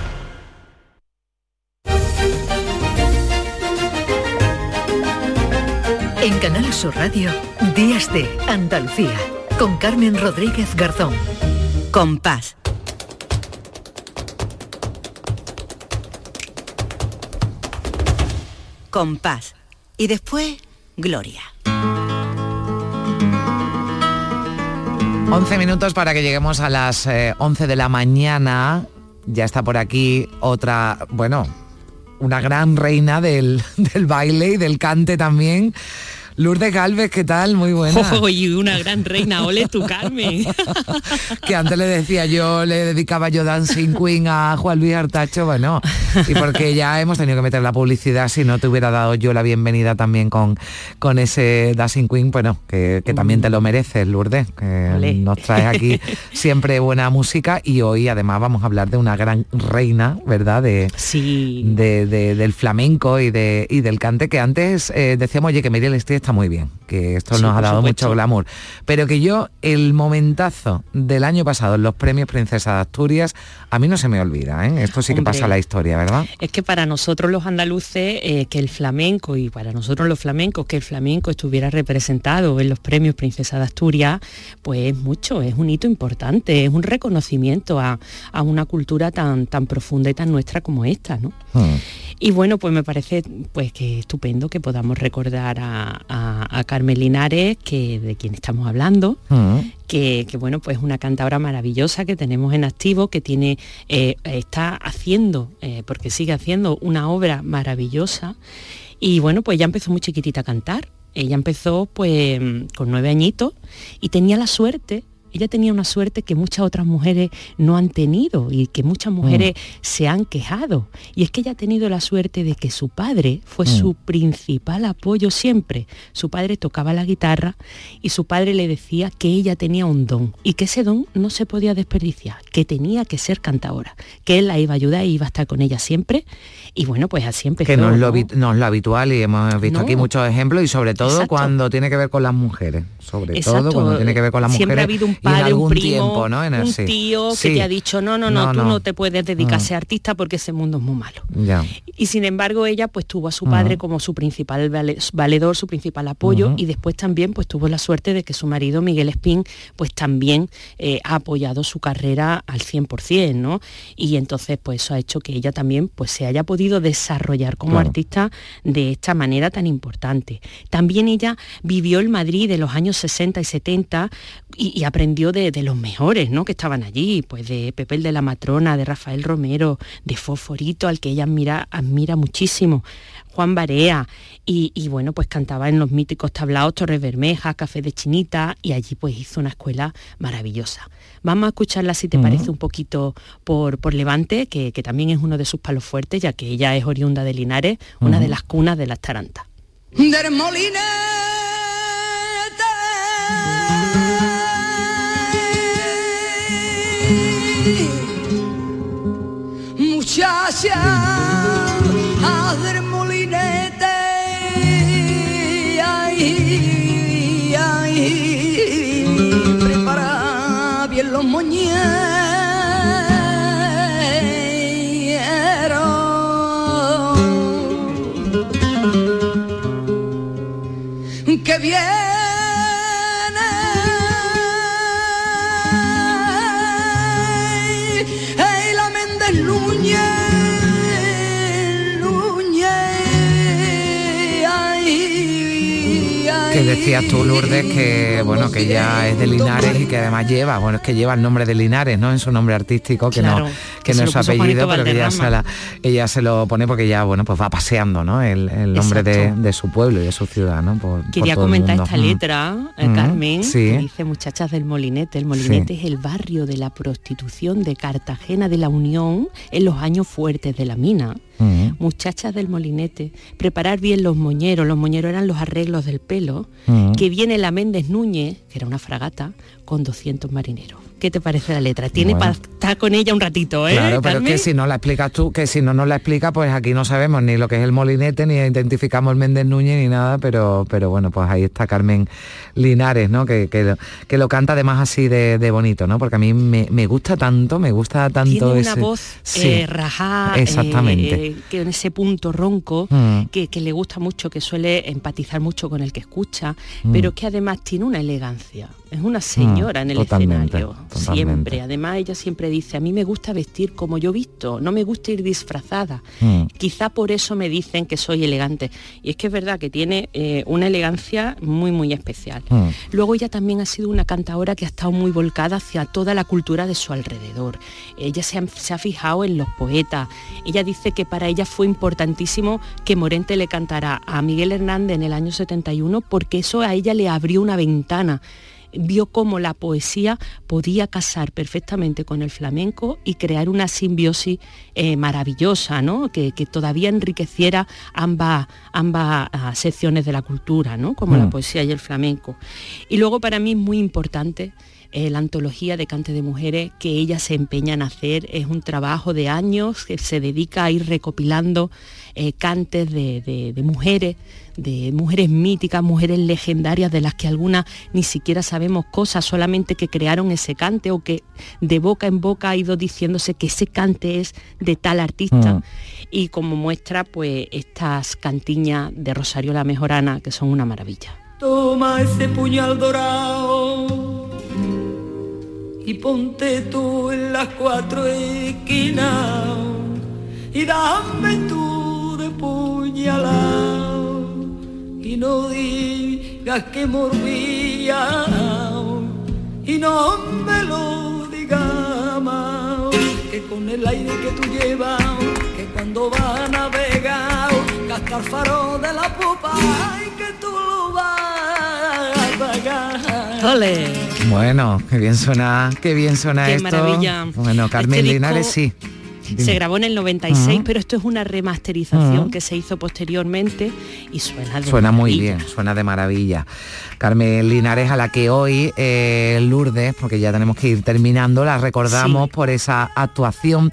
En Canal Sur Radio, Días de Andalucía, con Carmen Rodríguez Garzón. Compás. Compás. Y después, Gloria. 11 minutos para que lleguemos a las eh, 11 de la mañana. Ya está por aquí otra, bueno, una gran reina del, del baile y del cante también. Lourdes Galvez, ¿qué tal? Muy buena. y una gran reina, ole tu Carmen. que antes le decía yo, le dedicaba yo Dancing Queen a Juan Luis Artacho, bueno, y porque ya hemos tenido que meter la publicidad, si no te hubiera dado yo la bienvenida también con, con ese Dancing Queen, bueno, que, que también te lo mereces, Lourdes, que Ole. nos traes aquí siempre buena música y hoy además vamos a hablar de una gran reina, ¿verdad? De, de- de- del flamenco y, de, y del cante, que antes eh, decíamos, oye, que Miriam Street está muy bien, que esto Sí, nos ha dado supuesto. mucho glamour, pero que yo el momentazo del año pasado en los premios Princesa de Asturias, a mí no se me olvida, ¿eh? Esto sí que pasa a la historia, ¿verdad? Es que para nosotros los andaluces, eh, que el flamenco, y para nosotros los flamencos, que el flamenco estuviera representado en los premios Princesa de Asturias, pues es mucho, es un hito importante, es un reconocimiento a, a una cultura tan, tan profunda y tan nuestra como esta, ¿no? Y bueno, pues me parece pues que estupendo que podamos recordar a, a- a Carmen Linares, que de quien estamos hablando, que, que, bueno, pues una cantadora maravillosa que tenemos en activo, que tiene, eh, está haciendo, eh, porque sigue haciendo una obra maravillosa. Y bueno, pues ya empezó muy chiquitita a cantar. Ella empezó pues con nueve añitos y tenía la suerte. Ella tenía una suerte que muchas otras mujeres no han tenido y que muchas mujeres se han quejado. Y es que ella ha tenido la suerte de que su padre fue Mm. su principal apoyo siempre. Su padre tocaba la guitarra y su padre le decía que ella tenía un don y que ese don no se podía desperdiciar, que tenía que ser cantadora, que él la iba a ayudar y iba a estar con ella siempre. Y bueno, pues así empezó. Que no es, lo, ¿no? habi- no es lo habitual y hemos visto No. aquí muchos ejemplos y sobre todo Exacto. cuando tiene que ver con las mujeres, sobre Exacto. todo cuando tiene que ver con las Siempre mujeres ha habido un padre, un primo, tiempo, ¿no? En el- un sí. tío que te ha dicho, no, no, no, No, tú no. no te puedes dedicar a Mm. ser artista porque ese mundo es muy malo. Ya. Y sin embargo ella pues tuvo a su padre como su principal vale- valedor, su principal apoyo y después también pues tuvo la suerte de que su marido Miguel Espín pues también eh, ha apoyado su carrera al 100%, ¿no? Y entonces pues eso ha hecho que ella también pues se haya podido desarrollar como Claro. artista de esta manera tan importante. También ella vivió el Madrid de los años 60 y 70 y, y aprendió de, de los mejores, ¿no? Que estaban allí, pues de Pepe el de la Matrona, de Rafael Romero, de Fosforito, al que ella admira, admira muchísimo, Juan Barea, y, y, bueno, pues cantaba en los míticos tablaos Torres Bermeja, Café de Chinita, y allí pues hizo una escuela maravillosa. Vamos a escucharla, si te parece, un poquito por, por Levante, que, que también es uno de sus palos fuertes, ya que ella es oriunda de Linares, una de las cunas de las tarantas. Del Muchacha del molinete ay, ay, prepara bien los moñeros Que decías tú, Lourdes, que bueno, que ella es de Linares y que además lleva, bueno, es que lleva el nombre de Linares, ¿no? En su nombre artístico, que Claro, no, que no es su apellido, pero que ella se, la- ella se lo pone porque ya, bueno, pues va paseando, ¿no? El, el nombre de, de su pueblo y de su ciudad, ¿no? Por- Quería comentar esta letra, eh, Mm, Carmen, sí. que dice muchachas del Molinete. El Molinete Sí. es el barrio de la prostitución de Cartagena de la Unión en los años fuertes de la mina. Muchachas del Molinete, preparar bien los moñeros, los moñeros eran los arreglos del pelo, que viene la Méndez Núñez, que era una fragata, con 200 marineros. ¿Qué te parece la letra? Tiene Bueno. para estar con ella un ratito, ¿eh? Claro, pero es Carmen? que si no la explicas tú, que si no nos la explica, pues aquí no sabemos ni lo que es el molinete, ni identificamos el Méndez Núñez ni nada, pero, pero bueno, pues ahí está Carmen Linares, ¿no? Que, que, lo, que lo canta además así de, de bonito, ¿no? Porque a mí me, me gusta tanto, me gusta tanto Tiene una voz Sí, eh, rajá, eh, Exactamente. eh, que en ese punto ronco, Mm. que, que le gusta mucho, que suele empatizar mucho con el que escucha, Mm. pero que además tiene una elegancia. Es una señora en el escenario, totalmente. siempre. Además, ella siempre dice, a mí me gusta vestir como yo visto, no me gusta ir disfrazada. Mm. Quizá por eso me dicen que soy elegante. Y es que es verdad que tiene eh, una elegancia muy, muy especial. Mm. Luego ella también ha sido una cantadora que ha estado muy volcada hacia toda la cultura de su alrededor. Ella se ha, se ha fijado en los poetas. Ella dice que para ella fue importantísimo que Morente le cantara a Miguel Hernández en el año 71 porque eso a ella le abrió una ventana vio cómo la poesía podía casar perfectamente con el flamenco y crear una simbiosis eh, maravillosa, ¿no? que, que todavía enriqueciera ambas, ambas ah, secciones de la cultura, ¿no? como la Mm. poesía y el flamenco. Y luego para mí es muy importante eh, la antología de cante de mujeres que ella se empeña en hacer. Es un trabajo de años que se dedica a ir recopilando eh, cantes de, de- de mujeres, de mujeres míticas, mujeres legendarias de las que algunas ni siquiera sabemos cosas, solamente que crearon ese cante o que de boca en boca ha ido diciéndose que ese cante es de tal artista. Mm. Y como muestra, pues estas cantiñas de Rosario la Mejorana, que son una maravilla. Toma ese puñal dorado y ponte tú en las cuatro esquinas y dame tú de puñalado y no digas que morbía y no me lo digas más. Que con el aire que tú llevas que cuando vas a navegar gasta el faro de la popa y que tú lo vas ¡Ole! Bueno, qué bien suena, qué bien suena Qué esto. maravilla. Bueno, Carmen Este disco Linares sí. Dime. Se grabó en el 96, Ujú. pero esto es una remasterización que se hizo posteriormente y suena de Suena muy bien, suena de maravilla. Carmen Linares, a la que hoy eh, Lourdes, porque ya tenemos que ir terminando, la recordamos por esa actuación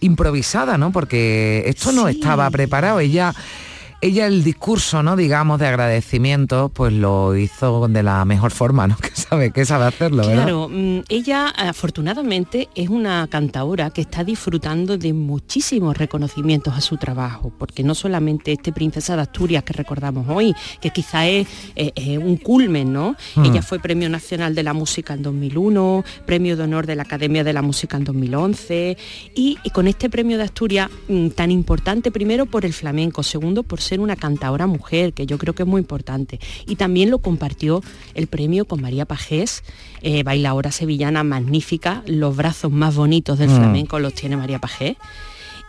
improvisada, ¿no? Porque esto no estaba preparado. Ella, ella el discurso, ¿no? Digamos, de agradecimiento, pues lo hizo de la mejor forma, ¿no? Que sabe, que sabe hacerlo. Claro, mm, ella afortunadamente es una cantaora que está disfrutando de muchísimos reconocimientos a su trabajo, porque no solamente este Princesa de Asturias que recordamos hoy, que quizá es eh, un culmen, ¿no? Mm. Ella fue Premio Nacional de la Música en 2001, Premio de Honor de la Academia de la Música en 2011, y, y con este Premio de Asturias mm, tan importante, primero por el flamenco, segundo por ser una cantaora mujer, que yo creo que es muy importante, y también lo compartió el premio con María Pajés, eh, bailadora sevillana magnífica, los brazos más bonitos del Mm. flamenco los tiene María Pajés.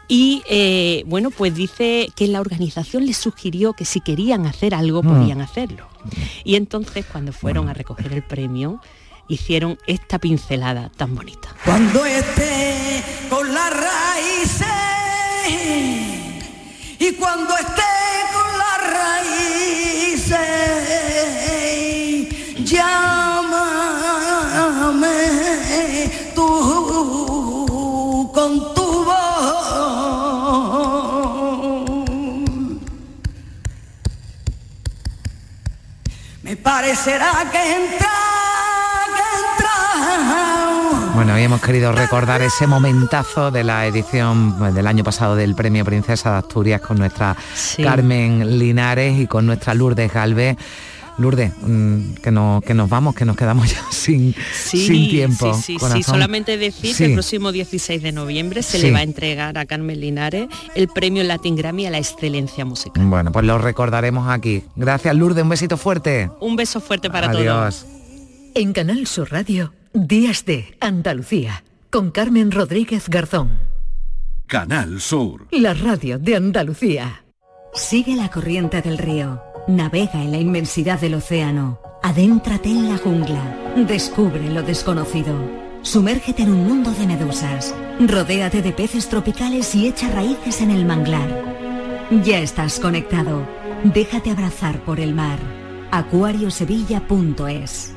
Y eh, bueno, pues dice que la organización les sugirió que si querían hacer algo, Mm. podían hacerlo. Y entonces cuando fueron a recoger el premio, hicieron esta pincelada tan bonita. Cuando esté con las raíces y cuando esté raíces, llámame tú con tu voz. Me parecerá que entra, que entra. Bueno, hoy hemos querido recordar ese momentazo de la edición pues, del año pasado del Premio Princesa de Asturias con nuestra Sí. Carmen Linares y con nuestra Lourdes Galvez. Lourdes, mm, que, no, que nos vamos, que nos quedamos ya sin, Sí, sin tiempo. sí, sí, sí. Solamente decir Sí. que el próximo 16 de noviembre se Sí. le va a entregar a Carmen Linares el premio Latin Grammy a la excelencia musical. Bueno, pues lo recordaremos aquí. Gracias, Lourdes, un besito fuerte. Un beso fuerte para Adiós. todos. En Canal Sur Radio, Días de Andalucía, con Carmen Rodríguez Garzón. Canal Sur. La radio de Andalucía. Sigue la corriente del río, navega en la inmensidad del océano, adéntrate en la jungla, descubre lo desconocido, sumérgete en un mundo de medusas, rodéate de peces tropicales y echa raíces en el manglar. Ya estás conectado, déjate abrazar por el mar. acuariosevilla.es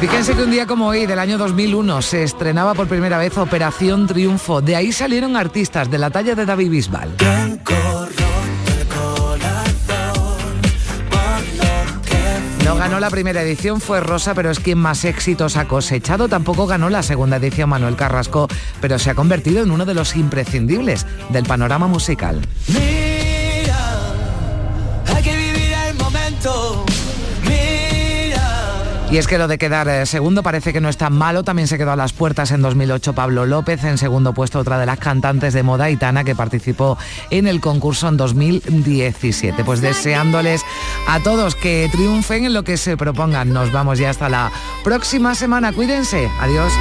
Fíjense que un día como hoy, del año 2001, se estrenaba por primera vez Operación Triunfo. De ahí salieron artistas de la talla de David Bisbal. No ganó la primera edición, fue Rosa, pero es quien más éxitos ha cosechado. Tampoco ganó la segunda edición Manuel Carrasco, pero se ha convertido en uno de los imprescindibles del panorama musical. Hay que vivir el momento. Y es que lo de quedar eh, segundo parece que no es tan malo. También se quedó a las puertas en 2008 Pablo López. En segundo puesto otra de las cantantes de moda, Itana, que participó en el concurso en 2017. Pues deseándoles a todos que triunfen en lo que se propongan. Nos vamos ya hasta la próxima semana. Cuídense. Adiós.